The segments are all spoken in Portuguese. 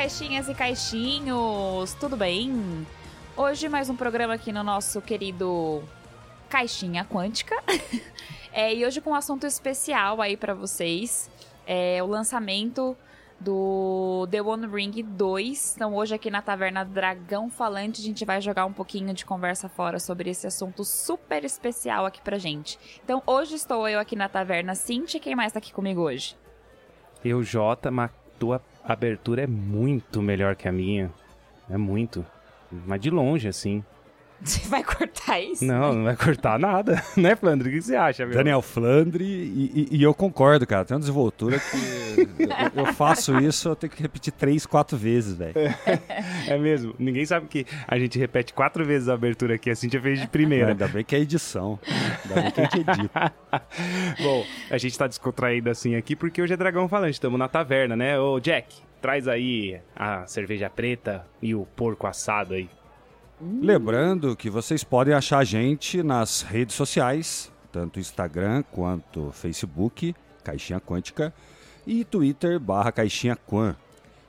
caixinhas e caixinhos, tudo bem? Hoje mais um programa aqui no nosso querido Caixinha Quântica. é, e hoje com um assunto especial aí para vocês, é o lançamento do The One Ring 2. Então hoje aqui na Taverna Dragão Falante a gente vai jogar um pouquinho de conversa fora sobre esse assunto super especial aqui pra gente. Então hoje estou eu aqui na Taverna Cintia, quem mais tá aqui comigo hoje? Eu, Jota, mas abertura é muito melhor que a minha. É muito. Mas de longe, assim. Você vai cortar isso? Não, não vai cortar nada, né, Flandre? O que você acha, meu? Daniel Flandre, e, e, e eu concordo, cara. Tem uma desenvoltura que eu, eu, faço isso, eu tenho que repetir três, quatro vezes, velho. É, é, mesmo. Ninguém sabe que a gente repete quatro vezes a abertura aqui, assim já fez de primeira. ainda bem que é edição. Ainda bem que a gente edita. Bom, a gente tá descontraído assim aqui porque hoje é Dragão Falante, estamos na taverna, né? Ô, Jack, traz aí a cerveja preta e o porco assado aí. Lembrando que vocês podem achar a gente nas redes sociais, tanto Instagram quanto Facebook, Caixinha Quântica, e Twitter barra Caixinha Quan.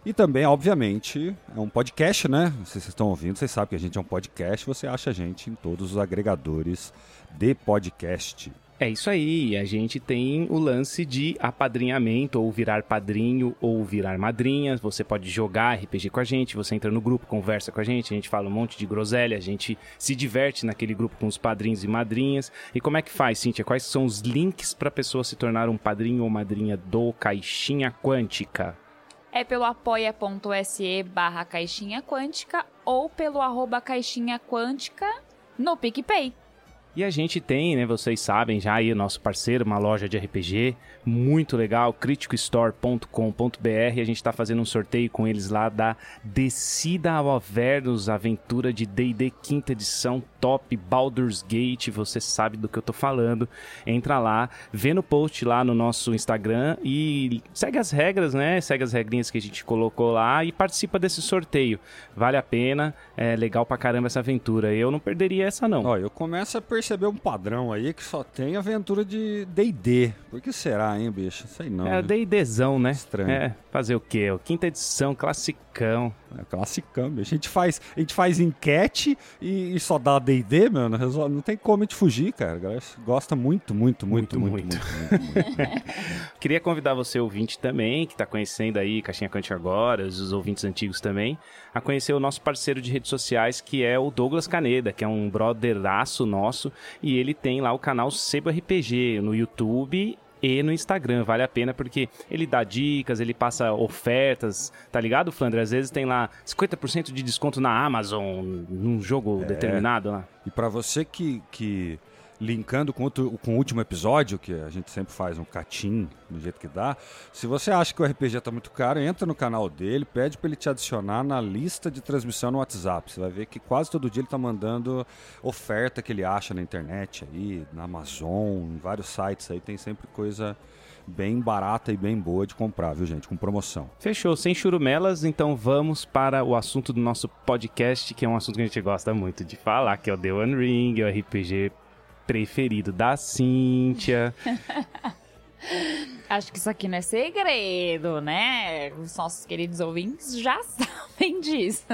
E também, obviamente, é um podcast, né? Vocês estão ouvindo, vocês sabem que a gente é um podcast, você acha a gente em todos os agregadores de podcast. É isso aí, a gente tem o lance de apadrinhamento, ou virar padrinho, ou virar madrinha. Você pode jogar RPG com a gente, você entra no grupo, conversa com a gente, a gente fala um monte de groselha, a gente se diverte naquele grupo com os padrinhos e madrinhas. E como é que faz, Cíntia? Quais são os links para a pessoa se tornar um padrinho ou madrinha do Caixinha Quântica? É pelo apoia.se barra caixinha quântica ou pelo arroba caixinha quântica no PicPay. E a gente tem, né, vocês sabem já aí, o nosso parceiro, uma loja de RPG muito legal, criticostore.com.br. A gente está fazendo um sorteio com eles lá da Descida ao Avernus, aventura de D&D quinta edição, top, Baldur's Gate, você sabe do que eu tô falando. Entra lá, vê no post lá no nosso Instagram e segue as regras, né, segue as regrinhas que a gente colocou lá e participa desse sorteio. Vale a pena, é legal pra caramba essa aventura. Eu não perderia essa não. Ó, eu começo a perceber um padrão aí que só tem aventura de D&D. Por que será, hein, bicho? Sei não. É, né? D&Dzão, né? Estranho. É, fazer o quê? O quinta edição, classicão. É classicão. A gente faz, a gente faz enquete e, e só dá D&D, mano. Resolve, não tem como a gente fugir, cara. A galera gosta muito, muito, muito, muito, muito. muito, muito, muito. Queria convidar você, ouvinte, também, que tá conhecendo aí Caixinha Cante agora, os ouvintes antigos também, a conhecer o nosso parceiro de redes sociais, que é o Douglas Caneda, que é um brotheraço nosso, e ele tem lá o canal Sebo RPG no YouTube e no Instagram. Vale a pena porque ele dá dicas, ele passa ofertas, tá ligado, Flandre? Às vezes tem lá 50% de desconto na Amazon num jogo É. determinado lá. E pra você que, que linkando com, outro, com o último episódio, que a gente sempre faz um catim do jeito que dá, se você acha que o RPG tá muito caro, entra no canal dele, pede pra ele te adicionar na lista de transmissão no WhatsApp. Você vai ver que quase todo dia ele tá mandando oferta que ele acha na internet aí, na Amazon, em vários sites aí, tem sempre coisa bem barata e bem boa de comprar, viu, gente? Com promoção. Fechou, sem churumelas, então vamos para o assunto do nosso podcast, que é um assunto que a gente gosta muito de falar, que é o The One Ring, é o RPG preferido da Cíntia. Acho que isso aqui não é segredo, né? Os nossos queridos ouvintes já sabem disso.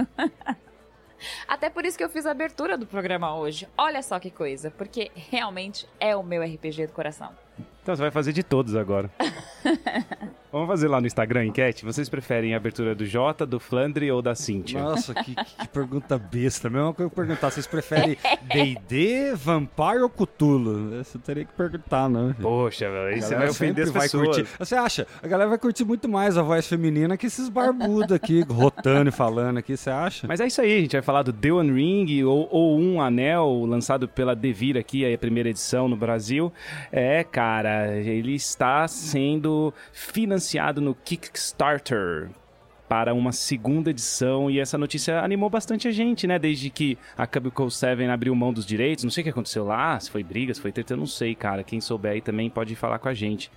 Até por isso que eu fiz a abertura do programa hoje. Olha só que coisa, porque realmente é o meu RPG do coração. Então você vai fazer de todos agora. Vamos fazer lá no Instagram a enquete. Vocês preferem a abertura do Jota, do Flandre ou da Cíntia? Nossa, que, que pergunta besta. Mesma coisa que eu perguntar, vocês preferem D&D, Vampire ou Cthulhu? Você teria que perguntar, não. Poxa, velho, aí A você vai ofender as pessoas. curtir. Você acha? A galera vai curtir muito mais a voz feminina que esses barbudos aqui, rotando e falando aqui, você acha? Mas é isso aí, a gente vai falar do The One Ring ou, ou Um Anel, lançado pela Devir aqui, a primeira edição no Brasil. É, cara, ele está sendo financiado no Kickstarter para uma segunda edição e essa notícia animou bastante a gente, né? Desde que a Cubicle 7 abriu mão dos direitos, não sei o que aconteceu lá, se foi briga, se foi treta, eu não sei, cara. Quem souber aí também pode falar com a gente.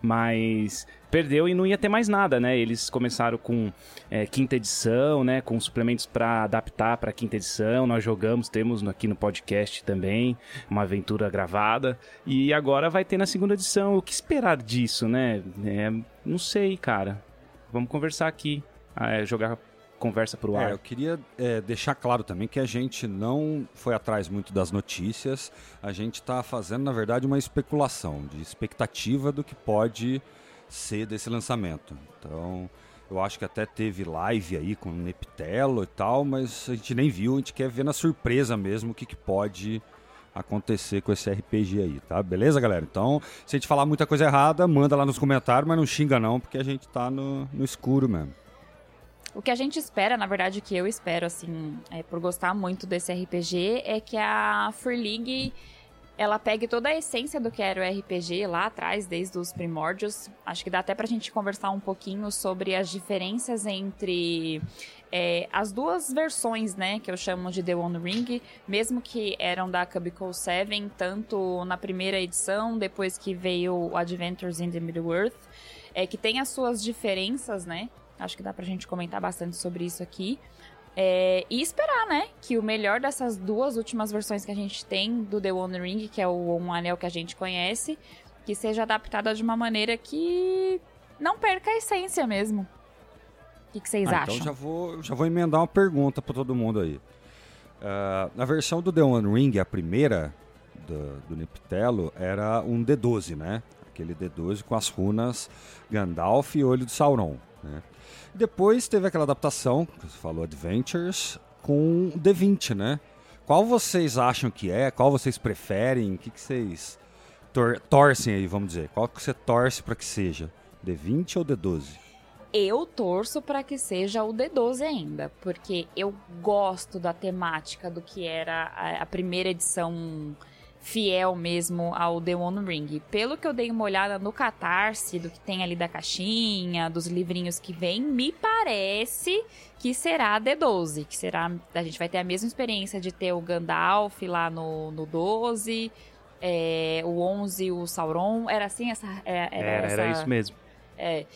Mas perdeu e não ia ter mais nada, né? Eles começaram com é, quinta edição, né? Com suplementos para adaptar para quinta edição. Nós jogamos, temos aqui no podcast também uma aventura gravada e agora vai ter na segunda edição. O que esperar disso, né? É, não sei, cara. Vamos conversar aqui. É, jogar conversa pro ar. É, eu queria é, deixar claro também que a gente não foi atrás muito das notícias, a gente está fazendo, na verdade, uma especulação, de expectativa do que pode ser desse lançamento. Então, eu acho que até teve live aí com o Neptelo e tal, mas a gente nem viu, a gente quer ver na surpresa mesmo o que, que pode acontecer com esse RPG aí, tá? Beleza, galera? Então, se a gente falar muita coisa errada, manda lá nos comentários, mas não xinga não, porque a gente tá no, no escuro mesmo. O que a gente espera, na verdade, o que eu espero, assim, é, por gostar muito desse RPG, é que a Free League ela pegue toda a essência do que era o RPG lá atrás, desde os primórdios. Acho que dá até pra gente conversar um pouquinho sobre as diferenças entre é, as duas versões, né, que eu chamo de The One Ring, mesmo que eram da Cubicle 7, tanto na primeira edição, depois que veio Adventures in the Middle-earth, é, que tem as suas diferenças, né, acho que dá pra gente comentar bastante sobre isso aqui. É, e esperar, né? Que o melhor dessas duas últimas versões que a gente tem do The One Ring, que é o um anel que a gente conhece, que seja adaptada de uma maneira que não perca a essência mesmo. O que, que vocês Ah, acham? Então já vou, já vou emendar uma pergunta para todo mundo aí. Ah, na versão do The One Ring, a primeira do, do Neptelo, era um D12, né? Aquele D12 com as runas Gandalf e Olho de Sauron. Né? Depois teve aquela adaptação, que você falou, Adventures, com o D20, né? Qual vocês acham que é? Qual vocês preferem? O que, que vocês tor- torcem aí, vamos dizer? Qual que você torce para que seja? D20 ou D12? Eu torço pra que seja o D12 ainda, porque eu gosto da temática do que era a primeira edição fiel mesmo ao The One Ring. Pelo que eu dei uma olhada no Catarse, do que tem ali da caixinha, dos livrinhos que vem, me parece que será D12, que será a gente vai ter a mesma experiência de ter o Gandalf lá no, no 12, é, o 11 o Sauron, era assim essa é- era, Era, essa... era isso mesmo. É.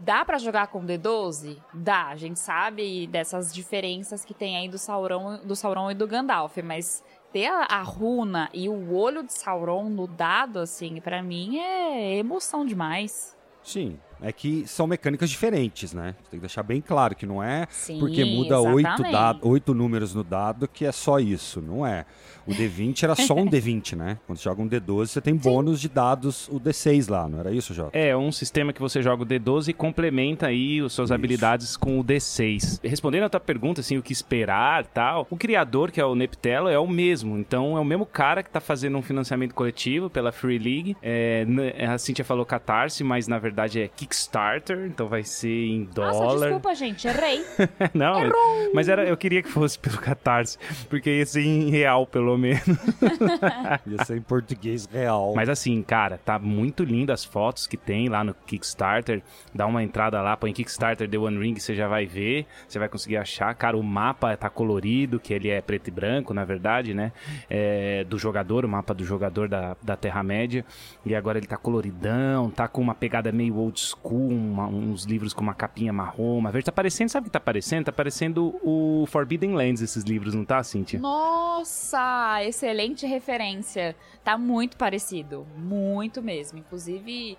Dá pra jogar com D12? Dá, a gente sabe dessas diferenças que tem aí do Sauron, do Sauron e do Gandalf, mas ter a, a runa e o olho de Sauron no dado, assim, pra mim é emoção demais. Sim, é que são mecânicas diferentes, né? Você tem que deixar bem claro que não é Sim, porque muda oito, exatamente. da- oito números no dado que é só isso, não é. O D20 era só um D20, né? Quando você joga um D12, você tem bônus de dados, o D6 lá, não era isso, Jota? É um sistema que você joga o D12 e complementa aí as suas Isso. habilidades com o D6. Respondendo a tua pergunta, assim, o que esperar tal, o criador, que é o Neptelo, é o mesmo. Então, é o mesmo cara que tá fazendo um financiamento coletivo pela Free League. É, n- a Cintia falou Catarse, mas na verdade é Kickstarter, então vai ser em Nossa, dólar. desculpa, gente, errei. Não, mas, mas era, eu queria que fosse pelo Catarse, porque ia ser em real, pelo menos. Ia ser em português real. Mas assim, cara, tá muito lindo as fotos que tem lá no Kickstarter. Dá uma entrada lá, põe Kickstarter The One Ring, você já vai ver, você vai conseguir achar. Cara, o mapa tá colorido, que ele é preto e branco, na verdade, né? É, do jogador, o mapa do jogador da, da Terra-média. E agora ele tá coloridão, tá com uma pegada meio old school, uma- uns livros com uma capinha marrom, uma verde. Tá parecendo, sabe o que tá parecendo? Tá parecendo o Forbidden Lands, esses livros, não tá, Cintia? Nossa, excelente referência. Tá muito parecido, muito mesmo. Inclusive,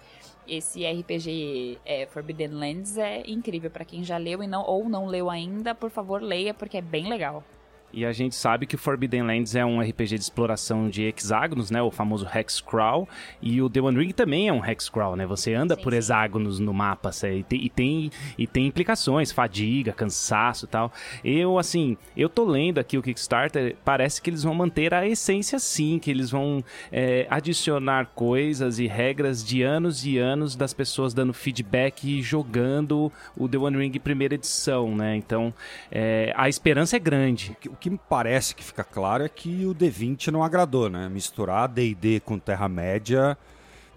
esse RPG é, Forbidden Lands é incrível pra quem já leu e não ou não leu ainda. Por favor, leia porque é bem legal. E a gente sabe que Forbidden Lands é um RPG de exploração de hexágonos, né? O famoso Hexcrawl. E o The One Ring também é um Hexcrawl, né? Você anda Sim, por sim. hexágonos no mapa, e tem, e, tem, e tem implicações, fadiga, cansaço e tal. Eu, assim, eu tô lendo aqui o Kickstarter, parece que eles vão manter a essência sim, que eles vão é, adicionar coisas e regras de anos e anos das pessoas dando feedback e jogando o The One Ring primeira edição, né? Então, é, a esperança é grande. Que me parece que fica claro é que o D20 não agradou, né? Misturar D&D com Terra-média,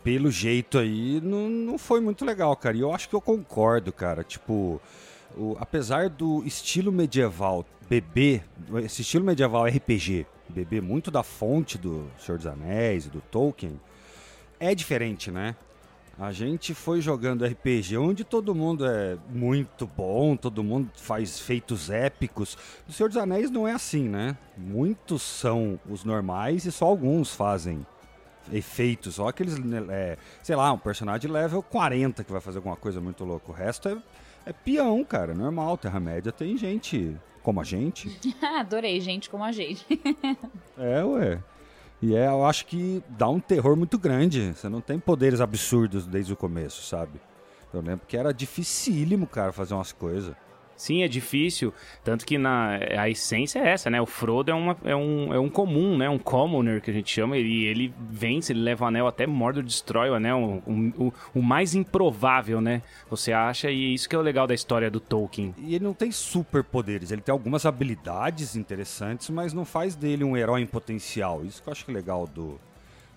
pelo jeito aí, não, não foi muito legal, cara. E eu acho que eu concordo, cara. Tipo, o- apesar do estilo medieval beber, esse estilo medieval RPG, beber muito da fonte do Senhor dos Anéis e do Tolkien, é diferente, né? A gente foi jogando RPG onde todo mundo é muito bom, todo mundo faz feitos épicos. No Senhor dos Anéis não é assim, né? Muitos são os normais e só alguns fazem efeitos. Só aqueles, né, é, sei lá, um personagem level 40 que vai fazer alguma coisa muito louca. O resto é, É peão, cara, normal. Terra-média tem gente como a gente. Adorei, gente como a gente. é, ué. E é, eu acho que dá um terror muito grande. Você não tem poderes absurdos desde o começo, sabe? Eu lembro que era dificílimo, cara, fazer umas coisas. Sim, é difícil. Tanto que na, a essência é essa, né? O Frodo é, uma, é, um, é um comum, né? Um commoner que a gente chama. Ele, ele vence, ele leva o anel até Mordor destrói o anel. O, o, o, mais improvável, né? Você acha, e isso que é o legal da história do Tolkien. E ele não tem superpoderes, ele tem algumas habilidades interessantes, mas não faz dele um herói em potencial. Isso que eu acho que é legal do,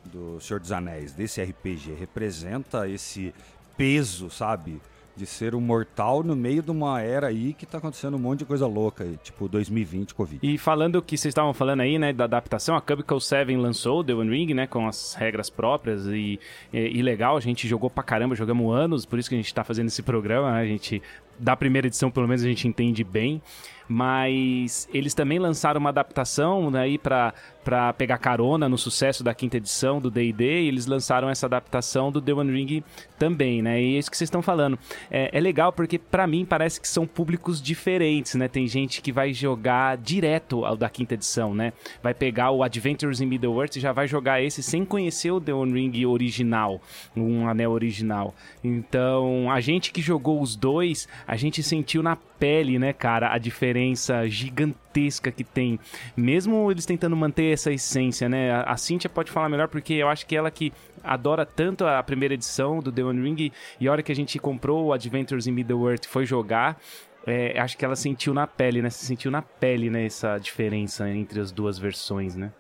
do Senhor dos Anéis, desse RPG. Representa esse peso, sabe? De ser um mortal no meio de uma era aí que tá acontecendo um monte de coisa louca aí, tipo 2020, Covid. E falando que vocês estavam falando aí, né, da adaptação, a Cubicle 7 lançou The One Ring, né, com as regras próprias e, e, e, legal, a gente jogou pra caramba, jogamos anos, por isso que a gente tá fazendo esse programa, né, a gente, da primeira edição pelo menos a gente entende bem mas eles também lançaram uma adaptação né, aí para para pegar carona no sucesso da quinta edição do D&D, e eles lançaram essa adaptação do The One Ring também, né? E é isso que vocês estão falando. É, é legal porque para mim parece que são públicos diferentes, né? Tem gente que vai jogar direto ao da quinta edição, né? Vai pegar o Adventures in Middle-earth e já vai jogar esse sem conhecer o The One Ring original, um anel original. Então, a gente que jogou os dois, a gente sentiu na pele, né, cara, a diferença gigantesca que tem. Mesmo eles tentando manter essa essência, né? A, a Cynthia pode falar melhor porque eu acho que ela que adora tanto a primeira edição do The One Ring e a hora que a gente comprou o Adventures in Middle-earth foi jogar, é, acho que ela sentiu na pele, né? Se sentiu na pele, né? Essa diferença entre as duas versões, né?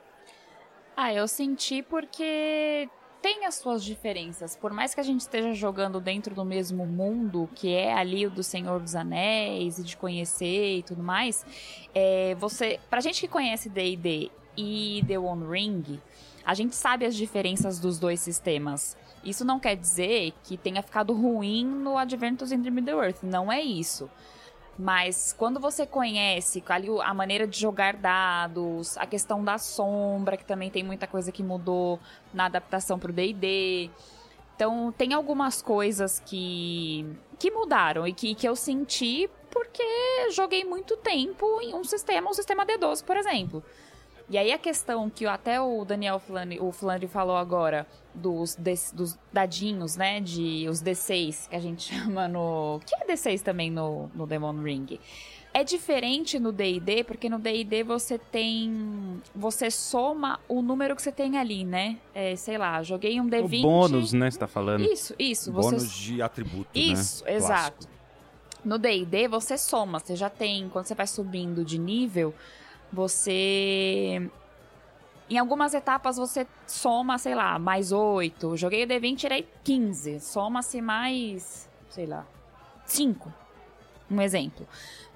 Ah, eu senti porque tem as suas diferenças. Por mais que a gente esteja jogando dentro do mesmo mundo, que é ali o do Senhor dos Anéis, e de conhecer e tudo mais, é, você, pra gente que conhece D&D e The One Ring, a gente sabe as diferenças dos dois sistemas. Isso não quer dizer que tenha ficado ruim no Adventures in Middle-earth, não é isso. Mas quando você conhece ali a maneira de jogar dados, a questão da sombra, que também tem muita coisa que mudou na adaptação para o D&D. Então, tem algumas coisas que, que mudaram e que, que eu senti porque joguei muito tempo em um sistema, um sistema D12, por exemplo. E aí a questão que até o Daniel Flandre, o Flandre falou agora dos, dos dadinhos, né, de os D6 que a gente chama no, que é D6 também no, no Demon Ring. É diferente no D&D, porque no D&D você tem... Você soma o número que você tem ali, né? É, sei lá, joguei um D20... O bônus, né, você tá falando. Isso, isso. Bônus você... de atributo, Isso, né? exato. Clássico. No D&D você soma, você já tem... Quando você vai subindo de nível, você. Em algumas etapas você soma, sei lá, mais 8. Joguei o D20 e tirei 15. Soma-se mais, sei lá, 5. Um exemplo.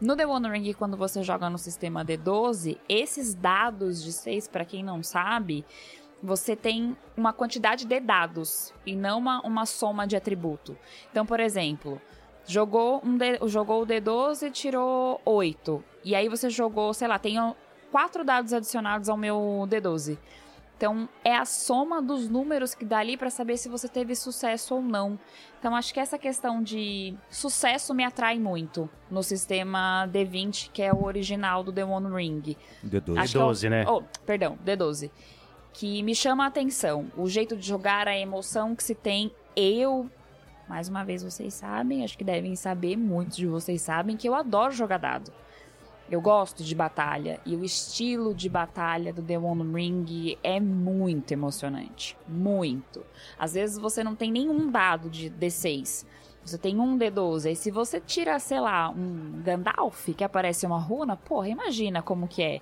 No The One quando você joga no sistema D12, esses dados de 6, para quem não sabe, você tem uma quantidade de dados e não uma, uma soma de atributo. Então, por exemplo, jogou, um D, jogou o D12 e tirou 8. E aí você jogou, sei lá, tem quatro dados adicionados ao meu D12. Então, é a soma dos números que dá ali para saber se você teve sucesso ou não. Então, acho que essa questão de sucesso me atrai muito no sistema D20, que é o original do The One Ring. D12. D12, é né? Oh, perdão, D12. Que me chama a atenção. O jeito de jogar, a emoção que se tem. Eu, mais uma vez, vocês sabem, acho que devem saber, muitos de vocês sabem, que eu adoro jogar dado. Eu gosto de batalha e o estilo de batalha do The One Ring é muito emocionante. Muito. Às vezes você não tem nenhum dado de D6. Você tem um D12. E se você tira, sei lá, um Gandalf que aparece uma runa, porra, imagina como que é.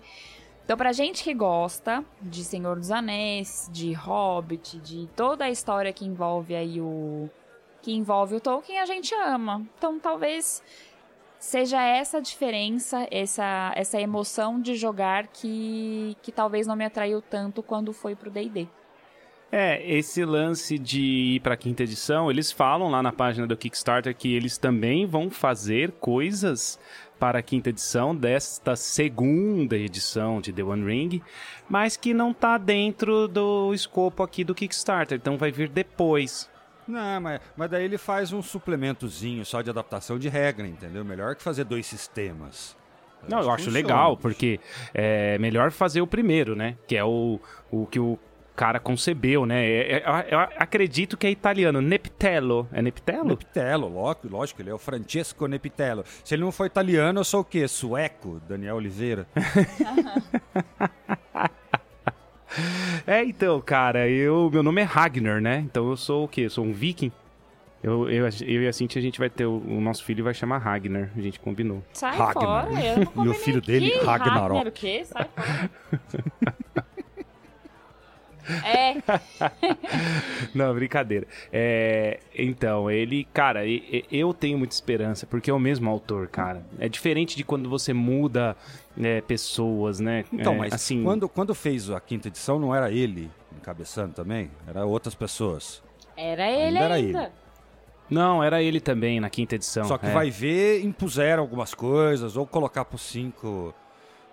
Então, pra gente que gosta de Senhor dos Anéis, de Hobbit, de toda a história que envolve aí o. que envolve o Tolkien, a gente ama. Então, talvez seja essa diferença, essa, essa emoção de jogar que, que talvez não me atraiu tanto quando foi pro D&D. É, esse lance de ir para a quinta edição, eles falam lá na página do Kickstarter que eles também vão fazer coisas para a quinta edição desta segunda edição de The One Ring, mas que não está dentro do escopo aqui do Kickstarter, então vai vir depois. Não, mas, mas daí ele faz um suplementozinho só de adaptação de regra, entendeu? Melhor que fazer dois sistemas. Não, eu acho legal, porque é melhor fazer o primeiro, né? Que é o, o que o cara concebeu, né? É, é, eu acredito que é italiano, Neptello. É Neptello? Neptello, lógico, lógico, ele é o Francesco Neptello. Se ele não for italiano, eu sou o quê? Sueco, Daniel Oliveira. é, então, cara, eu, meu nome é Ragnar, né? Então eu sou o quê? Eu sou um viking. Eu, eu, eu e a Cintia, a gente vai ter. O, o nosso filho vai chamar Ragnar. A gente combinou. Sai Ragnar. fora, eu não E o filho aqui. dele, Ragnarok. Ragnar o quê? Sai fora. É. Não, brincadeira. É, então, ele, cara, eu tenho muita esperança, porque é o mesmo autor, cara. É diferente de quando você muda é, pessoas, né? Então, é, mas assim... quando, quando fez a quinta edição, não era ele encabeçando também? Era outras pessoas. Era ele ainda. ainda. Era ele. Não, era ele também na quinta edição. Só que é. vai ver, impuseram algumas coisas, ou colocar pro 5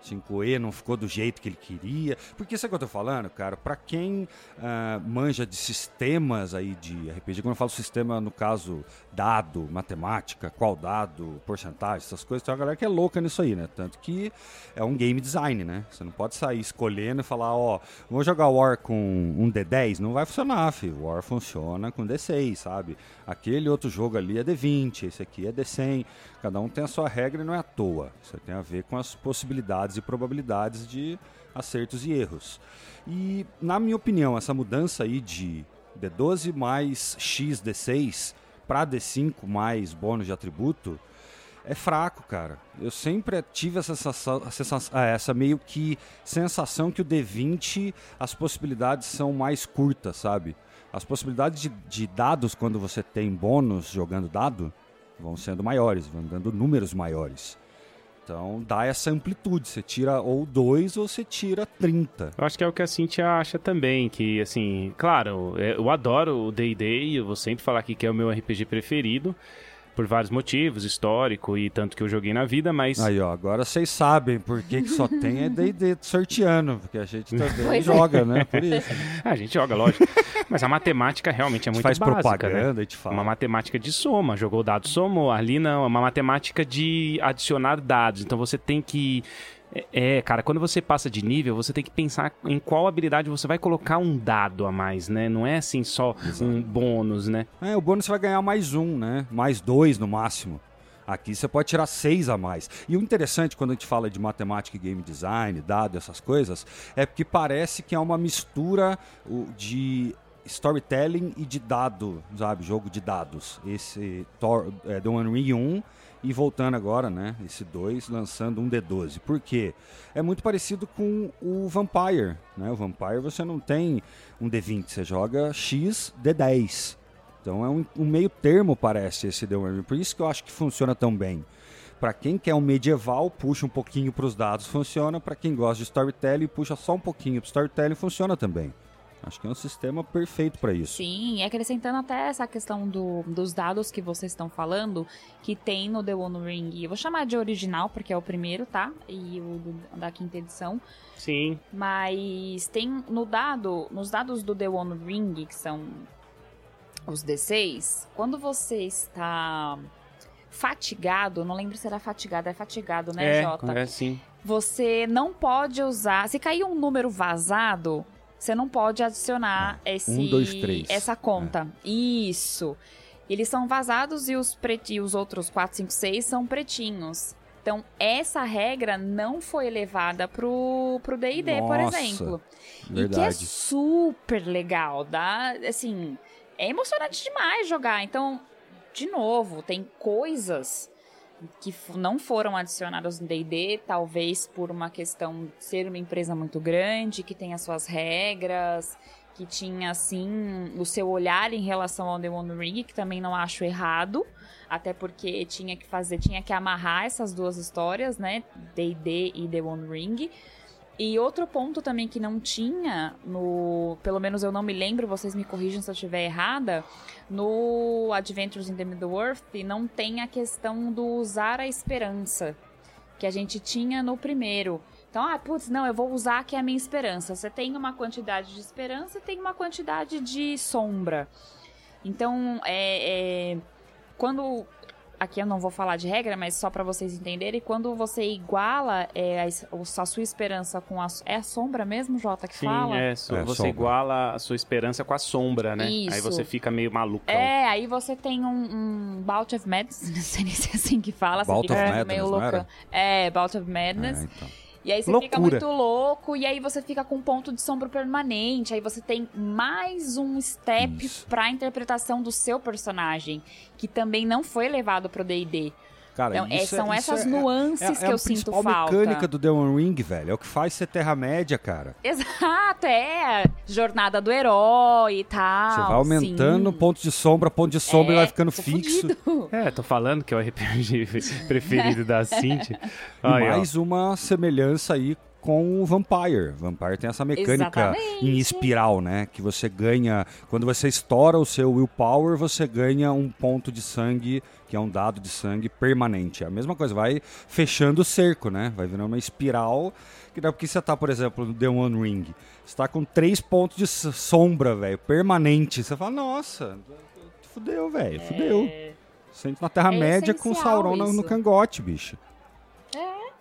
5E não ficou do jeito que ele queria. Porque isso é que eu tô falando, cara, para quem uh, manja de sistemas aí de RPG, quando eu falo sistema, no caso, dado, matemática, qual dado, porcentagem, essas coisas, tem uma galera que é louca nisso aí, né? Tanto que é um game design, né? Você não pode sair escolhendo e falar, ó, vou jogar War com um D10, não vai funcionar, filho. War funciona com D6, sabe? Aquele outro jogo ali é D20, esse aqui é D100. Cada um tem a sua regra e não é à toa. Isso tem a ver com as possibilidades e probabilidades de acertos e erros. E, na minha opinião, essa mudança aí de D12 mais X D6 para D5 mais bônus de atributo é fraco, cara. Eu sempre tive essa sensação, ah, essa meio que sensação que o D20 as possibilidades são mais curtas, sabe? As possibilidades de, de dados quando você tem bônus jogando dado vão sendo maiores, vão dando números maiores. Então dá essa amplitude, você tira ou 2 ou você tira 30. Eu acho que é o que a Cintia acha também, que assim, claro, é, eu adoro o D&D, eu vou sempre falar aqui que é o meu RPG preferido, por vários motivos, histórico e tanto que eu joguei na vida, mas... Aí, ó, agora vocês sabem por que, que só tem é D&D sorteando, porque a gente também pois é. joga, é. né, por isso. a gente joga, lógico. Mas a matemática realmente é muito faz básica, né? propaganda, né? A gente fala. Uma matemática de soma, jogou o dado somou, ali não, é uma matemática de adicionar dados, então você tem que é, cara, quando você passa de nível, você tem que pensar em qual habilidade você vai colocar um dado a mais, né? Não é assim só Exato. um bônus, né? É, o bônus você vai ganhar mais um, né? Mais dois no máximo. Aqui você pode tirar seis a mais. E o interessante quando a gente fala de matemática e game design, dado, essas coisas, é porque parece que é uma mistura de storytelling e de dado, sabe? Jogo de dados. Esse Thor, é, The One Ring 1 e voltando agora, né, esse 2, lançando um D12. Por quê? É muito parecido com o Vampire, né? O Vampire você não tem um D20, você joga X D10. Então é um, um meio termo, parece, esse The One. Por isso que eu acho que funciona tão bem. Para quem quer um medieval, puxa um pouquinho para os dados, funciona. Para quem gosta de storytelling, puxa só um pouquinho para storytelling, funciona também. Acho que é um sistema perfeito para isso. Sim, e acrescentando até essa questão do, dos dados que vocês estão falando, que tem no The One Ring. Eu vou chamar de original, porque é o primeiro, tá? E o do, da quinta edição. Sim. Mas tem no dado, nos dados do The One Ring, que são os D6, quando você está fatigado, não lembro se era fatigado, é fatigado, né, é, Jota? É, sim. Você não pode usar. Se cair um número vazado, você não pode adicionar esse, um, dois, três. essa conta. É. Isso. Eles são vazados e os, preti, os outros 4, 5, 6 são pretinhos. Então, essa regra não foi levada pro, pro D&D, por exemplo. Verdade. E que é super legal, dá, assim, é emocionante demais jogar. Então, de novo, tem coisas que não foram adicionadas no D&D, talvez por uma questão de ser uma empresa muito grande, que tem as suas regras, que tinha, assim, o seu olhar em relação ao The One Ring, que também não acho errado, até porque tinha que fazer, tinha que amarrar essas duas histórias, né, D&D e The One Ring, e outro ponto também que não tinha no, pelo menos eu não me lembro, vocês me corrijam se eu estiver errada, no Adventures in the Middle-earth não tem a questão do usar a esperança que a gente tinha no primeiro. Então, ah, putz, não, eu vou usar que é a minha esperança. Você tem uma quantidade de esperança e tem uma quantidade de sombra. Então, é, é, quando aqui eu não vou falar de regra, mas só para vocês entenderem, quando você iguala é, a, a, sua esperança com a. É a sombra mesmo, Jota, que Sim, fala? É, so, é você sombra. iguala a sua esperança com a sombra, né? Isso. Aí você fica meio maluco. É, aí você tem um, um Bout of Madness, não sei nem se é assim que fala. Bout of Madness, meio louca. É, Bout of Madness. É, então. E aí você Loucura. fica muito louco, e aí você fica com um ponto de sombra permanente, aí você tem mais um step Isso. pra interpretação do seu personagem, que também não foi levado pro D&D. Cara, Então, é- isso são isso essas nuances é, que é eu a sinto principal falta. mecânica do The One Ring, velho. É o que faz ser Terra-média, cara. Exato, é a jornada do herói e tal. Você vai aumentando sim. ponto de sombra, ponto de sombra e É, vai ficando fixo. fudido. É, tô falando que é o RPG preferido da Cintia. E Aí, ó. mais uma semelhança aí com o Vampire. Vampire tem essa mecânica Exatamente. em espiral, né? Que você ganha. Quando você estoura o seu willpower, você ganha um ponto de sangue, que é um dado de sangue permanente. É a mesma coisa, vai fechando o cerco, né? Vai virando uma espiral. Que dá porque você tá, por exemplo, no The One Ring. Você tá com três pontos de sombra, velho, permanente. Você fala, nossa, fudeu, velho, fudeu. Você entra na Terra-média com o essencial Sauron no, cangote, bicho.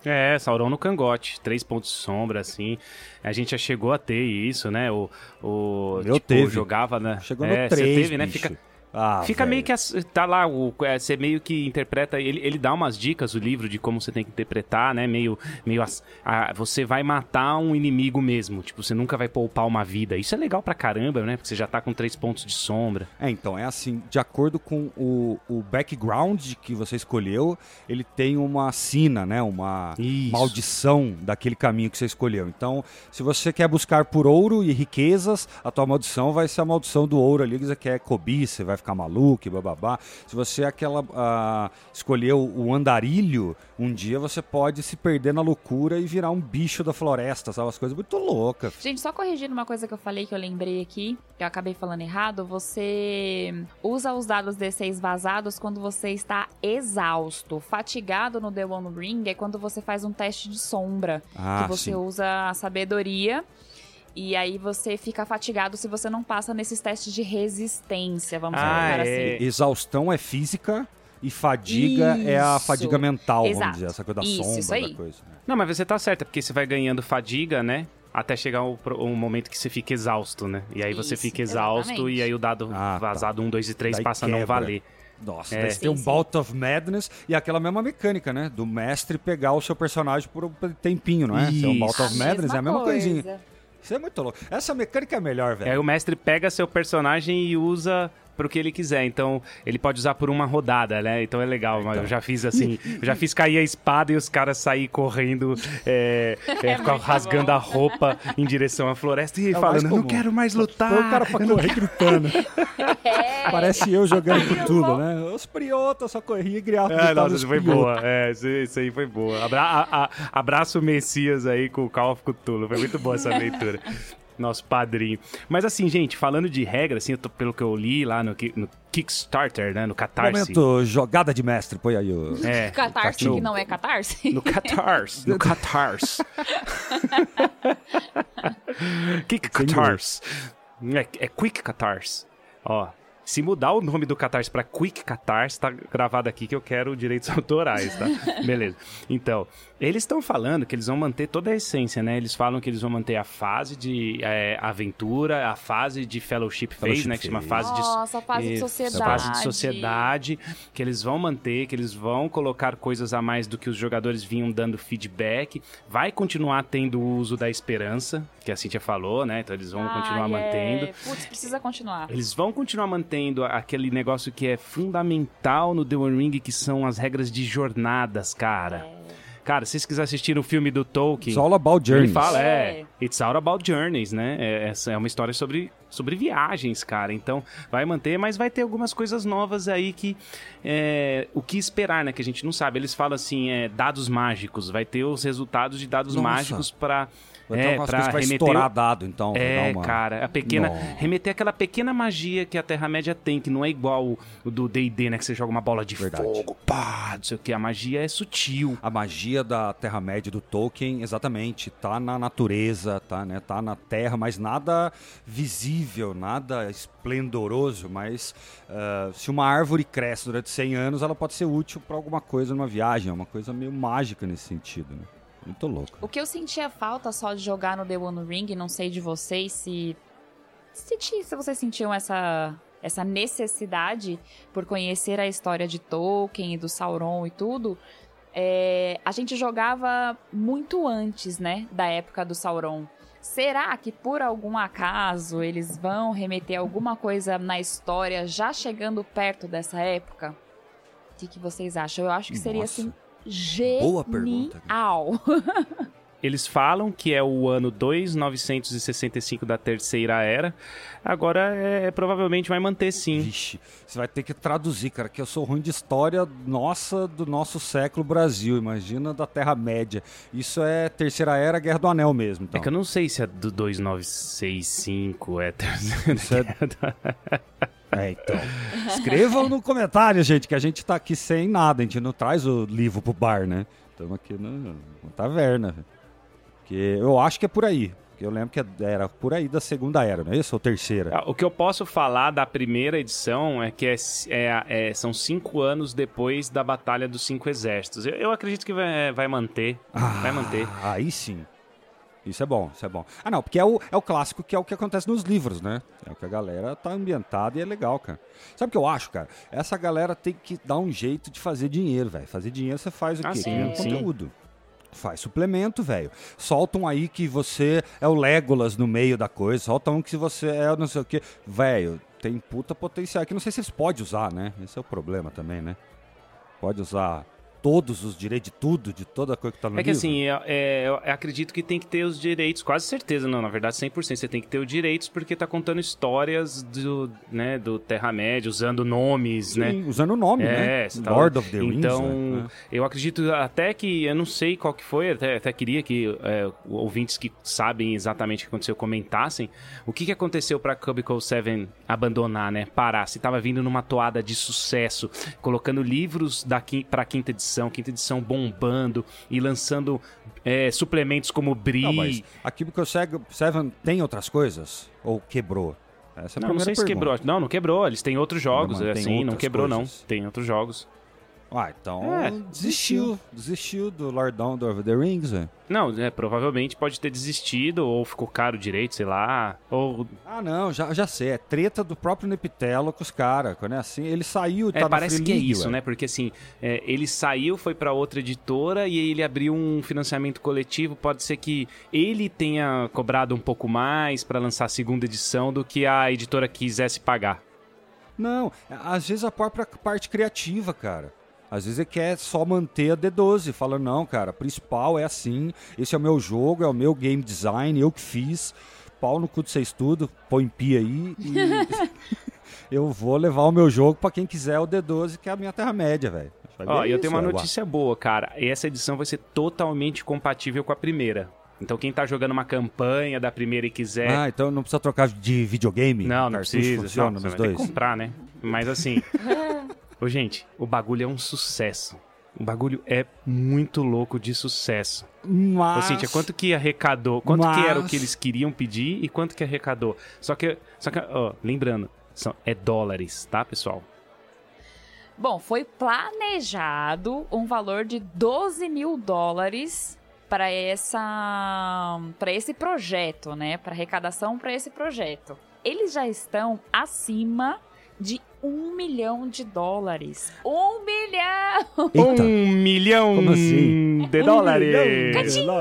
É, Sauron no cangote, três pontos de sombra, assim. A gente já chegou a ter isso, né? O, o Eu tipo, teve. jogava, né? Chegou é, no você 3, teve, né? Fica, Ah, fica velho. meio que tá lá o é, você meio que interpreta ele, ele dá umas dicas o livro de como você tem que interpretar, né? Meio meio as- a- você vai matar um inimigo mesmo, tipo você nunca vai poupar uma vida. Isso é legal pra caramba, né? Porque você já tá com três pontos de sombra. É, então, é assim, de acordo com o, o background que você escolheu, ele tem uma sina, né? Uma Isso. maldição daquele caminho que você escolheu. Então, se você quer buscar por ouro e riquezas, a tua maldição vai ser a maldição do ouro ali, que você quer cobiça, vai ficar maluco bababá. Se você é aquela ah, escolheu o andarilho, um dia você pode se perder na loucura e virar um bicho da floresta, sabe? As coisas muito loucas. Gente, só corrigindo uma coisa que eu falei que eu lembrei aqui, que eu acabei falando errado, você usa os dados D6 vazados quando você está exausto. Fatigado no The One Ring é quando você faz um teste de sombra, Ah, que você sim. usa a sabedoria. E aí você fica fatigado se você não passa nesses testes de resistência, vamos Ah, colocar é. assim. Exaustão é física e fadiga é a Isso. fadiga mental, vamos Exato. dizer, essa coisa da Isso, sombra, isso aí. da coisa. né? Não, mas você tá certa, porque você vai ganhando fadiga, né? Até chegar o, pro- o momento que você fica exausto, né? E aí você Isso, fica exausto exatamente. e aí o dado Ah, tá. vazado 1, 2 e 3 Daí passa a não valer. Nossa, É. tem um. Bout of Madness e aquela mesma mecânica, né? Do mestre pegar o seu personagem por um tempinho, não é? Ser um Bout Isso. of Madness é a mesma coisinha. Isso é muito louco. Essa mecânica é melhor, velho. o mestre pega seu personagem e usa pro que ele quiser. Então, ele pode usar por uma rodada, né? Então é legal. mas Eu já fiz assim, eu já fiz cair a espada e os caras sair correndo, é, é, muito rasgando bom. a roupa em direção à floresta e É o falando, não quero mais lutar. Põe o cara pra correr gritando. É. Parece eu jogando tudo, né? Os priotas só corria e gritava. É, nossa, os isso foi boa. É, isso, aí foi boa. Abra, a- a- abraço o Messias aí com o Call of Cthulhu. Foi muito boa essa aventura. Nosso padrinho. Mas assim, gente, falando de regra, assim, eu tô- pelo que eu li lá no, no Kickstarter, né, no Catarse. Momento, jogada de mestre, põe aí o... É, Catarse, no- que não é catarse? No Catarse. No Catarse. Kick Catarse. É, é Quick Catarse. Ó, se mudar o nome do Catarse pra Quick Catarse, tá gravado aqui que eu quero direitos autorais, tá? Beleza. Então, eles estão falando que eles vão manter toda a essência, né? Eles falam que eles vão manter a fase de é, aventura, a fase de Fellowship Phase, Fellowship né? Que chama Phase. fase de Nossa, fase de sociedade. fase de sociedade, que eles vão manter, que eles vão colocar coisas a mais do que os jogadores vinham dando feedback. Vai continuar tendo o uso da esperança, que a Cintia falou, né? Então eles vão continuar Ai, mantendo. É... Putz, precisa continuar. Eles vão continuar mantendo aquele negócio que é fundamental no The One Ring, que são as regras de jornadas, cara. Cara, se vocês quiserem assistir o filme do Tolkien, It's all about journeys. ele fala, é, É. It's all about journeys, né? É, essa é uma história sobre, sobre viagens, cara. Então, vai manter, mas vai ter algumas coisas novas aí que. é, o que esperar, né? Que a gente não sabe. Eles falam assim, é, dados mágicos. Vai ter os resultados de dados Nossa. mágicos ter É, pra que vai remeter estourar dado, então. É, uma- cara, a pequena. Não. Remeter aquela pequena magia que a Terra-média tem, que não é igual o- o do DD, né? Que você joga uma bola de Verdade. fogo, pá, não sei o que. A magia é sutil. A magia da Terra-média do Tolkien, exatamente, tá na natureza, tá, né? Tá na Terra, mas nada visível, nada esplendoroso, mas ah, se uma árvore cresce durante 100 anos, ela pode ser útil para alguma coisa numa viagem, é uma coisa meio mágica nesse sentido, né? Muito louco. O que eu sentia falta só de jogar no The One Ring, não sei de vocês se. Se, se vocês sentiam essa, essa necessidade por conhecer a história de Tolkien e do Sauron e tudo. É, a gente jogava muito antes, né? Da época do Sauron. Será que por algum acaso eles vão remeter alguma coisa na história já chegando perto dessa época? O que, que vocês acham? Eu acho que seria Nossa. assim. Boa pergunta. Eles falam que é o ano 2965 da Terceira Era. Agora, é, provavelmente vai manter sim. Vixe, você vai ter que traduzir, cara, que eu sou ruim de história nossa do nosso século Brasil, imagina da Terra-média. Isso é Terceira Era, Guerra do Anel mesmo, então. É que eu não sei se é do 2965 é terceira. Isso é- É, então. Escrevam no comentário, gente, que a gente tá aqui sem nada, a gente não traz o livro pro bar, né? Estamos aqui na taverna. Que eu acho que é por aí. Eu lembro que era por aí da segunda era, não é isso? Ou terceira? Ah, O que eu posso falar da primeira edição é que é, é- é- são cinco anos depois da Batalha dos Cinco Exércitos. Eu, eu acredito que vai, vai manter. vai manter. Ah, Aí sim. Isso é bom, isso é bom. Ah, não, porque é o, é o clássico que é o que acontece nos livros, né? É o que a galera tá ambientada e é legal, cara. Sabe o que eu acho, cara? Essa galera tem que dar um jeito de fazer dinheiro, velho. Fazer dinheiro você faz o Ah, quê? sim, Criando sim. conteúdo. Faz suplemento, velho. Soltam aí que você é o Legolas no meio da coisa. Soltam que você é não sei o quê. Velho, tem puta potencial. Que não sei se eles podem usar, né? Esse é o problema também, né? Pode usar todos os direitos de tudo, de toda a coisa que tá no É que livro. assim, é- é- eu acredito que tem que ter os direitos, quase certeza, não, na verdade 100%, você tem que ter os direitos porque tá contando histórias do, né, do Terra-média, usando nomes, né? Sim, usando o nome, né? É, você tá- Lord of the Rings. Então, né? eu acredito até que, eu não sei qual que foi, até, até queria que é, ouvintes que sabem exatamente o que aconteceu comentassem o que, que aconteceu pra Cubicle 7 abandonar, né? Parar. Se tava vindo numa toada de sucesso, colocando livros da quin pra quinta edição, quinta edição bombando e lançando é, suplementos como Bri. Não, mas a Cubicle 7 tem outras coisas? Ou quebrou? Essa é a Não, não sei se pergunta. quebrou. Não, não quebrou. Eles têm outros jogos, mantém assim, não quebrou, coisas. não. Tem outros jogos. Ah, então É, desistiu. Desistiu do Lordão do Over the Rings, velho. Não, é, provavelmente pode ter desistido, ou ficou caro direito, sei lá. Ou. Ah, não, já, já sei. É treta do próprio Neptelo com os caras. Quando é assim, ele saiu e É, tá na parece que é isso, ué. né? Porque assim, é, ele saiu, foi pra outra editora e ele abriu um financiamento coletivo. Pode ser que ele tenha cobrado um pouco mais pra lançar a segunda edição do que a editora quisesse pagar. Não, às vezes a própria parte criativa, cara. Às vezes ele quer só manter a D12, fala, não, cara, principal é assim, esse é o meu jogo, é o meu game design, eu que fiz, pau no cu de vocês tudo, põe pi aí e eu vou levar o meu jogo pra quem quiser o D12, que é a minha Terra-média, velho. Ó, é e eu tenho uma é, notícia boa, cara. Essa edição vai ser totalmente compatível com a primeira. Então quem tá jogando uma campanha da primeira e quiser. Ah, então não precisa trocar de videogame? Não, não precisa. funciona não, você vai ter dois? que comprar, né? Mas assim. ô, gente, o bagulho é um sucesso. O bagulho é muito louco de sucesso. Ô, Mas... Cíntia, quanto que arrecadou? Quanto que era o Mas- que eles queriam pedir e quanto que arrecadou? Só que, só que ó, lembrando, são, é dólares, tá, pessoal? Bom, foi planejado um valor de 12 mil dólares para essa para esse projeto, né? Para arrecadação para esse projeto. Eles já estão acima de um milhão de dólares. Um milhão! Eita. Um milhão Como assim? de dólares! Catim!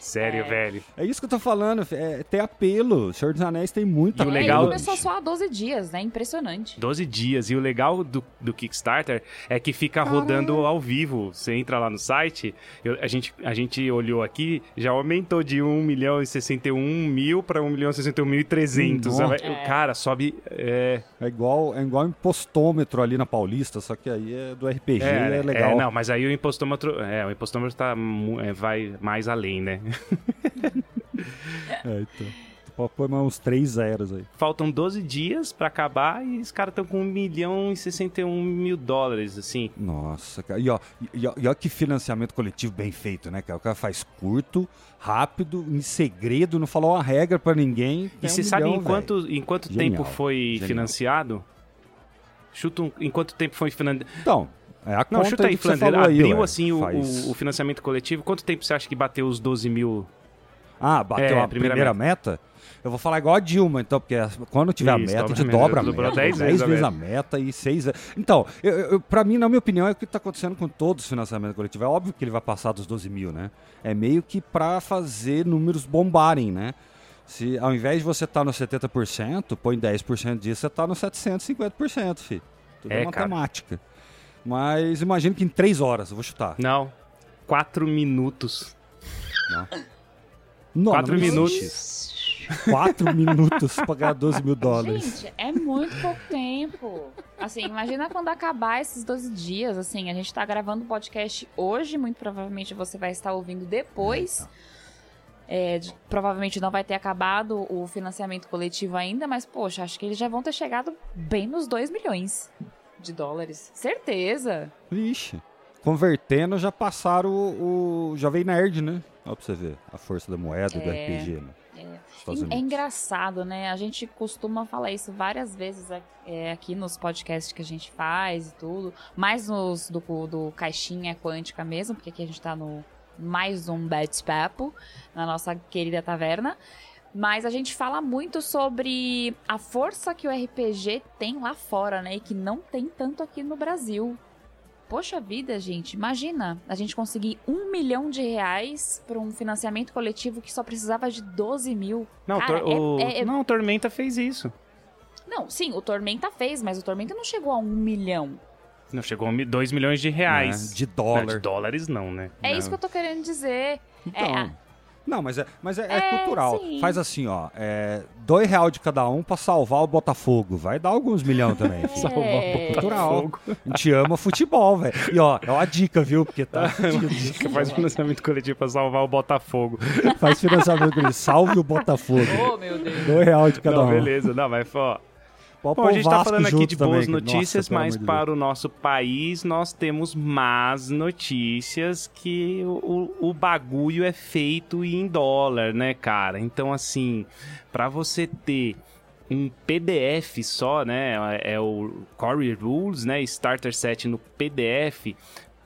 Sério, velho. É isso que eu tô falando, é, tem apelo. Senhor dos Anéis tem muita E o É, legal- ele começou só há 12 dias, né? Impressionante. 12 dias. E o legal do, do Kickstarter é que fica rodando ao vivo. Você entra lá no site, eu- a, gente, a gente olhou aqui, já aumentou de 1 milhão e 61 mil para 1 milhão e 61 mil e 300. Nossa. O cara sobe É. É igual, é igual impostômetro ali na Paulista, só que aí é do RPG, é, é legal. É, não, mas aí o impostômetro, é, o impostômetro tá, é, vai mais além, né? é, então. Pode pôr uns três zeros aí. Faltam 12 dias pra acabar e os caras estão com 1 milhão e 61 mil dólares, assim. Nossa, cara. E ó, e, ó, e ó que financiamento coletivo bem feito, né, cara? O cara faz curto, rápido, em segredo, não falou uma regra para ninguém. E você um sabe milhão, em quanto, em quanto tempo foi Genial. financiado? Chuta um, em quanto tempo foi financiado? Então, é a Não, chuta aí, Flander. Abriu, assim, o, o, o, financiamento coletivo. Quanto tempo você acha que bateu os 12 mil? Ah, bateu é, a primeira, primeira meta? meta? Eu vou falar igual a Dilma, então, porque quando tiver Isso, a meta, a gente dobra a meta. 10 vezes, vezes a meta e 6 Então, eu, eu, pra mim, na minha opinião, é o que está acontecendo com todos os financiamentos coletivos. É óbvio que ele vai passar dos 12 mil, né? É meio que para fazer números bombarem, né? Se ao invés de você estar tá no 70%, põe 10% disso, você está no 750%, filho. Tudo é, é matemática. Cara. Mas imagino que em 3 horas, eu vou chutar. Não. 4 minutos. Não. 4 minutos. 4 minutos pra ganhar 12 mil dólares. Gente, é muito pouco tempo. Assim, imagina quando acabar esses 12 dias. Assim, a gente tá gravando o podcast hoje, muito provavelmente você vai estar ouvindo depois. É, de, provavelmente não vai ter acabado o financiamento coletivo ainda, mas, poxa, acho que eles já vão ter chegado bem nos 2 milhões de dólares. Certeza. Vixe. Convertendo, já passaram o, o Jovem Nerd, né? Olha pra você ver a força da moeda é... do RPG, né? É, é engraçado, né? A gente costuma falar isso várias vezes é, aqui nos podcasts que a gente faz e tudo. Mais nos do, do Caixinha Quântica mesmo, porque aqui a gente tá no mais um bate-papo na nossa querida taverna. Mas a gente fala muito sobre a força que o RPG tem lá fora, né? E que não tem tanto aqui no Brasil. Poxa vida, gente, imagina a gente conseguir um milhão de reais para um financiamento coletivo que só precisava de 12 mil. Não, Cara, o... É, é, não, o Tormenta fez isso. Não, sim, o Tormenta fez, mas o Tormenta não chegou a um milhão. Não, chegou a 2 milhões de reais. É, de dólar. Não, de dólares não, né? É não. isso que eu tô querendo dizer. Então. É, não, mas é, mas é, é, é cultural. Sim. Faz assim, ó. É, dois real de cada um pra salvar o Botafogo. Vai dar alguns milhões também. É. Salvar o Botafogo. A gente ama futebol, velho. E ó, é uma dica, viu? Porque tá. dica, faz financiamento coletivo pra salvar o Botafogo. faz financiamento coletivo. Salve o Botafogo. Oh, meu Deus. Dois real de cada Não, um. Beleza, não, mas ó. Bom, a gente está falando aqui de boas também, notícias, nossa, mas para o nosso país nós temos más notícias que o, o, bagulho é feito em dólar, né, cara? Então, assim, para você ter um PDF só, né? É o Core Rules, né? Starter Set no PDF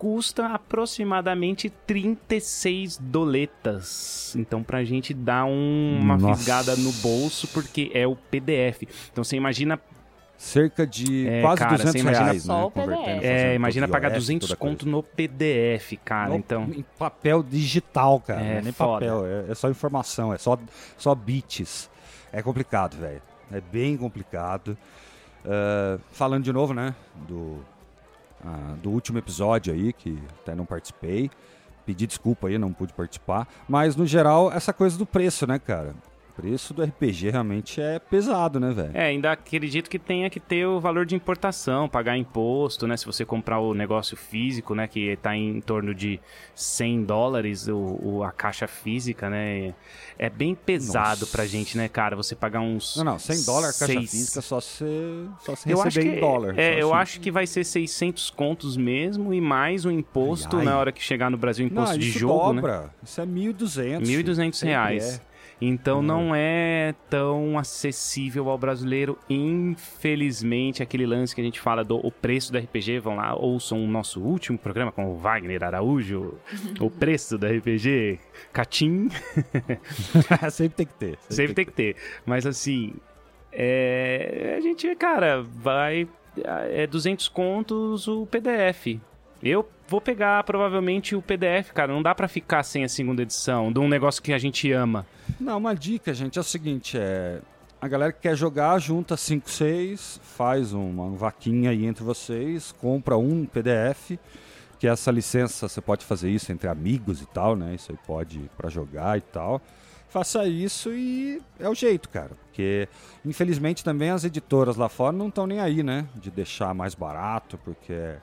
custa aproximadamente 36 doletas. Então, pra gente dar um, uma Nossa. fisgada no bolso, porque é o PDF. Então, você imagina cerca de é, quase cara, 200 imagina reais, só né? O PDF. É, imagina pagar 200 conto no PDF, cara, no, então... Em papel digital, cara, é, não é nem foda. papel, é, é, só informação, é só, só bits. É complicado, velho, é bem complicado. Uh, falando de novo, né, do, uh, do último episódio aí, que até não participei, pedi desculpa aí, não pude participar, mas no geral, essa coisa do preço, né, cara? Preço do RPG realmente é pesado, né, velho? É, ainda acredito que tenha que ter o valor de importação, pagar imposto, né? Se você comprar o negócio físico, né? Que tá em torno de 100 dólares o, o a caixa física, né? É bem pesado Nossa. pra gente, né, cara? Você pagar uns. Não, não, 100 dólares a caixa física só se, só se eu receber que, em dólar. É, eu assim. acho que vai ser 600 contos mesmo e mais o imposto ai, ai. na hora que chegar no Brasil, imposto não, de jogo, né? dobra. né? Isso é 1.200. 1.200 reais. É. Então uhum. não é tão acessível ao brasileiro, infelizmente, aquele lance que a gente fala do o preço do RPG, vão lá, ouçam o nosso último programa com o Wagner Araújo, o preço do RPG, Catim. sempre tem que ter. Sempre, sempre tem que ter. ter. Mas assim, é, a gente, cara, vai é 200 contos o PDF. Eu vou pegar provavelmente o PDF, cara. Não dá para ficar sem a segunda edição de um negócio que a gente ama. Não, uma dica, gente, é o seguinte, é a galera que quer jogar junta 5, 6, faz uma vaquinha aí entre vocês, compra um PDF, que essa licença você pode fazer isso entre amigos e tal, né? Isso aí pode para jogar e tal. faça isso e é o jeito, cara. Porque, infelizmente, também as editoras lá fora não estão nem aí, né? De deixar mais barato, porque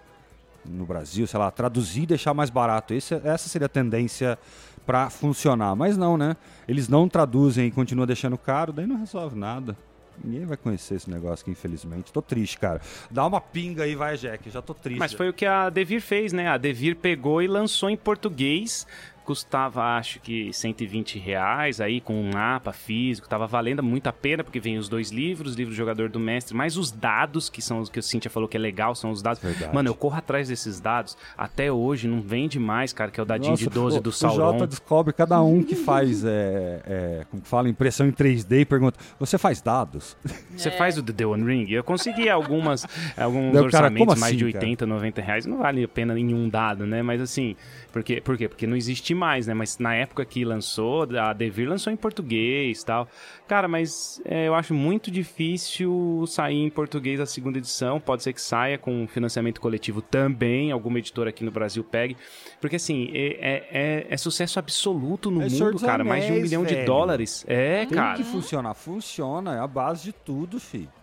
no Brasil, sei lá, traduzir e deixar mais barato. Esse, essa seria a tendência para funcionar. Mas não, né? Eles não traduzem e continuam deixando caro, daí não resolve nada. Ninguém vai conhecer esse negócio aqui, infelizmente. Tô triste, cara. Dá uma pinga aí, vai, Jack. Já tô triste. Mas foi o que a Devir fez, né? A Devir pegou e lançou em português custava acho que 120 reais aí com um mapa físico, tava valendo muito a pena porque vem os dois livros, livro do jogador do mestre, mais os dados que são os que o Cintia falou que é legal, são os dados. Verdade. Mano, eu corro atrás desses dados, até hoje não vende mais, cara, que é o dadinho Nossa, de 12 o, do Sauron. O Jota descobre cada um que faz, é, é, como que fala, impressão em 3D e pergunta, você faz dados? Você é. faz o The One Ring? Eu consegui algumas, alguns Deu, orçamentos cara, mais assim, de 80, cara? 90 reais, não vale a pena nenhum dado, né? Mas assim, porque, por quê? Porque não existe mais, né? Mas na época que lançou, a Devir lançou em português tal. Cara, mas é, eu acho muito difícil sair em português a segunda edição. Pode ser que saia com financiamento coletivo também, alguma editora aqui no Brasil pegue. Porque assim, é, é, é, é sucesso absoluto no é mundo, cara. Anéis, mais de um milhão velho. de dólares. É, Tem cara. Tem que funcionar. Funciona, é a base de tudo, filho.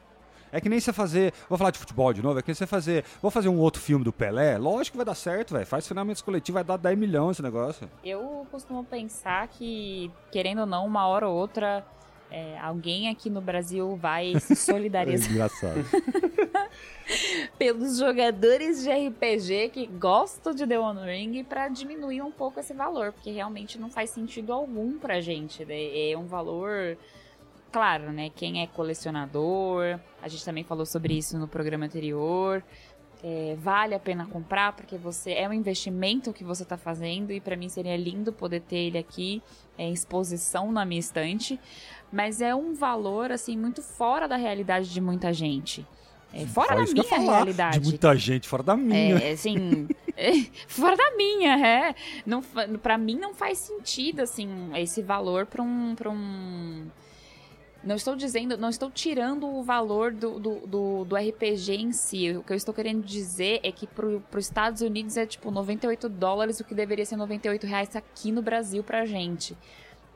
É que nem você fazer. Vou falar de futebol de novo. É que nem você fazer. Vou fazer um outro filme do Pelé. Lógico que vai dar certo, velho. Faz finalmente coletivo, vai dar 10 milhões esse negócio. Eu costumo pensar que, querendo ou não, uma hora ou outra. É, alguém aqui no Brasil vai se solidarizar. é engraçado. pelos jogadores de RPG que gostam de The One Ring para diminuir um pouco esse valor, porque realmente não faz sentido algum pra gente. Né? É um valor claro, né? Quem é colecionador, a gente também falou sobre isso no programa anterior. É, vale a pena comprar porque você é um investimento que você está fazendo e para mim seria lindo poder ter ele aqui em exposição na minha estante, mas é um valor assim muito fora da realidade de muita gente. É, fora da minha realidade. De muita gente, fora da minha. É, assim, é, fora da minha, é. Não, pra mim não faz sentido, assim, esse valor pra um, pra um não estou dizendo, não estou tirando o valor do, do, do, do RPG em si. O que eu estou querendo dizer é que para os Estados Unidos é tipo 98 dólares, o que deveria ser 98 reais aqui no Brasil pra gente.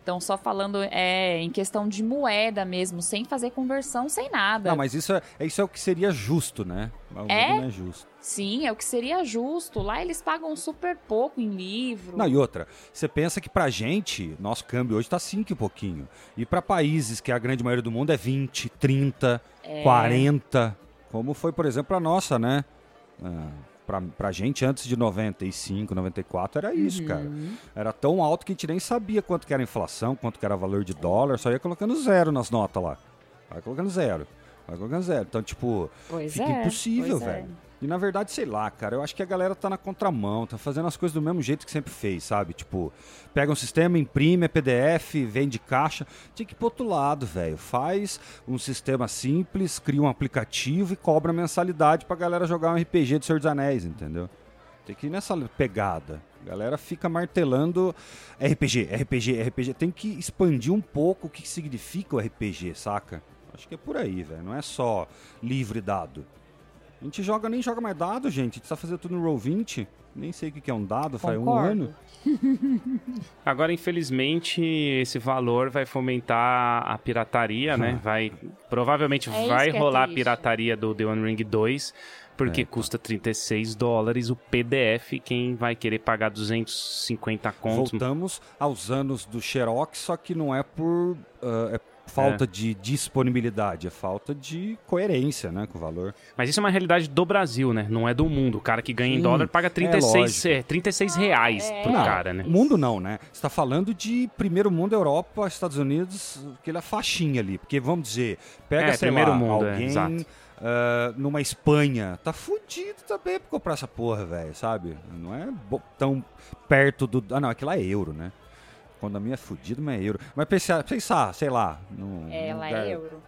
Então, só falando é, em questão de moeda mesmo, sem fazer conversão, sem nada. Não, mas isso é, isso é o que seria justo, né? É? Não é justo. Sim, é o que seria justo. Lá eles pagam super pouco em livro. Não, e outra, você pensa que pra gente, nosso câmbio hoje tá 5 e pouquinho. E para países que a grande maioria do mundo é 20, 30, é. 40. Como foi, por exemplo, a nossa, né? Ah, pra, pra gente antes de 95, 94 era isso, uhum. cara. Era tão alto que a gente nem sabia quanto que era inflação, quanto que era valor de dólar, só ia colocando zero nas notas lá. Vai colocando zero. Vai colocando zero. Então, tipo, pois fica é, impossível, é. velho. É. E na verdade, sei lá, cara, eu acho que a galera tá na contramão, tá fazendo as coisas do mesmo jeito que sempre fez, sabe? Tipo, pega um sistema, imprime, é PDF, vende caixa. Tinha que ir pro outro lado, velho. Faz um sistema simples, cria um aplicativo e cobra mensalidade pra galera jogar um RPG do Senhor dos Anéis, entendeu? Tem que ir nessa pegada. A galera fica martelando RPG, RPG, RPG. Tem que expandir um pouco o que significa o RPG, saca? Acho que é por aí, velho. Não é só livre dado. A gente joga, nem joga mais dado, gente. A gente tá fazendo tudo no Roll20. Nem sei o que é um dado, faz um ano. Agora, infelizmente, esse valor vai fomentar a pirataria, né? Vai, provavelmente é vai é rolar a pirataria do The One Ring 2, porque é, tá. custa 36 dólares o PDF. Quem vai querer pagar 250 contos? Voltamos aos anos do Xerox, só que não é por... Uh, é falta é. de disponibilidade, é falta de coerência, né, com o valor. Mas isso é uma realidade do Brasil, né? Não é do mundo. O cara que ganha Sim, em dólar paga 36, é, 36 é, reais é. pro não, cara, né? O mundo não, né? Você tá falando de primeiro mundo, Europa, Estados Unidos, aquela faixinha ali. Porque, vamos dizer, pega, é, sei primeiro lá, mundo, é, alguém... Uh, numa Espanha, tá fudido também pra comprar essa porra, velho, sabe? Não é tão perto do. Ah, não, aquilo é euro, né? Quando a minha é fudido, mas é euro. Mas pensar, pensar sei lá. No, é, ela é euro.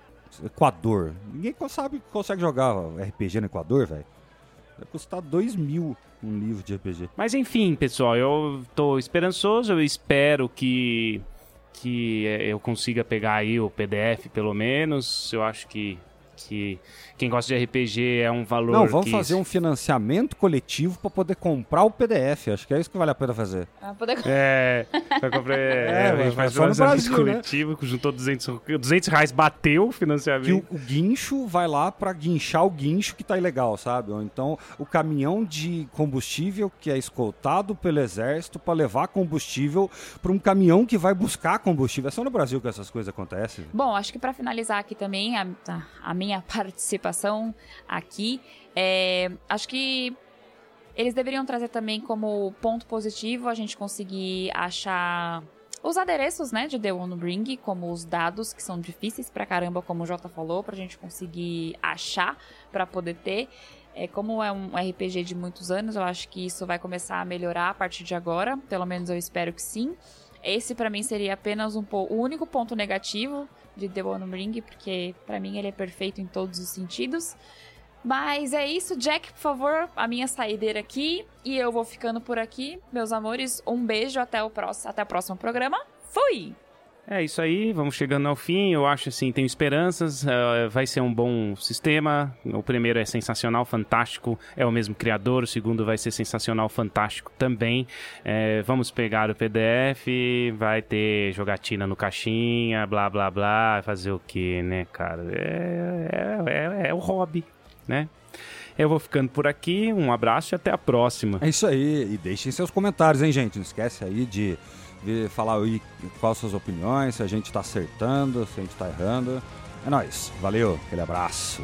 Equador. Ninguém sabe consegue jogar RPG no Equador, velho. Vai custar 2 mil um livro de RPG. Mas enfim, pessoal, eu tô esperançoso, eu espero que que eu consiga pegar aí o PDF pelo menos. Eu acho que que quem gosta de RPG é um valor. Não, vamos que... fazer um financiamento coletivo para poder comprar o PDF. Acho que é isso que vale a pena fazer. Ah, poder... É, vai comprar. É, a gente faz só no financiamento né? coletivo, que juntou 200, 200 reais, bateu o financiamento. Que o, o guincho vai lá para guinchar o guincho que tá ilegal, sabe? Ou então o caminhão de combustível que é escoltado pelo exército para levar combustível para um caminhão que vai buscar combustível. É só no Brasil que essas coisas acontecem. Bom, acho que para finalizar aqui também a, a minha participação aqui, é, acho que eles deveriam trazer também como ponto positivo a gente conseguir achar os adereços, né, de The One Ring, como os dados que são difíceis pra caramba, como o Jota falou, pra gente conseguir achar para poder ter. É, como é um RPG de muitos anos, eu acho que isso vai começar a melhorar a partir de agora, pelo menos eu espero que sim. Esse para mim seria apenas um o único ponto negativo de The One Ring, porque para mim ele é perfeito em todos os sentidos. Mas é isso, Jack, por favor, a minha saideira aqui. E eu vou ficando por aqui. Meus amores, um beijo até o próximo, até o próximo programa. Fui! É isso aí, vamos chegando ao fim. Eu acho assim, tenho esperanças. Uh, vai ser um bom sistema. O primeiro é sensacional, fantástico. É o mesmo criador. O segundo vai ser sensacional, fantástico também. É, vamos pegar o PDF. Vai ter jogatina no caixinha, blá blá blá. Fazer o que, né, cara? É, é, é, é o hobby, né? Eu vou ficando por aqui. Um abraço e até a próxima. É isso aí. E deixem seus comentários, hein, gente? Não esquece aí de ver, falar aí quais suas opiniões, se a gente está acertando, se a gente está errando. É nóis. Valeu, aquele abraço.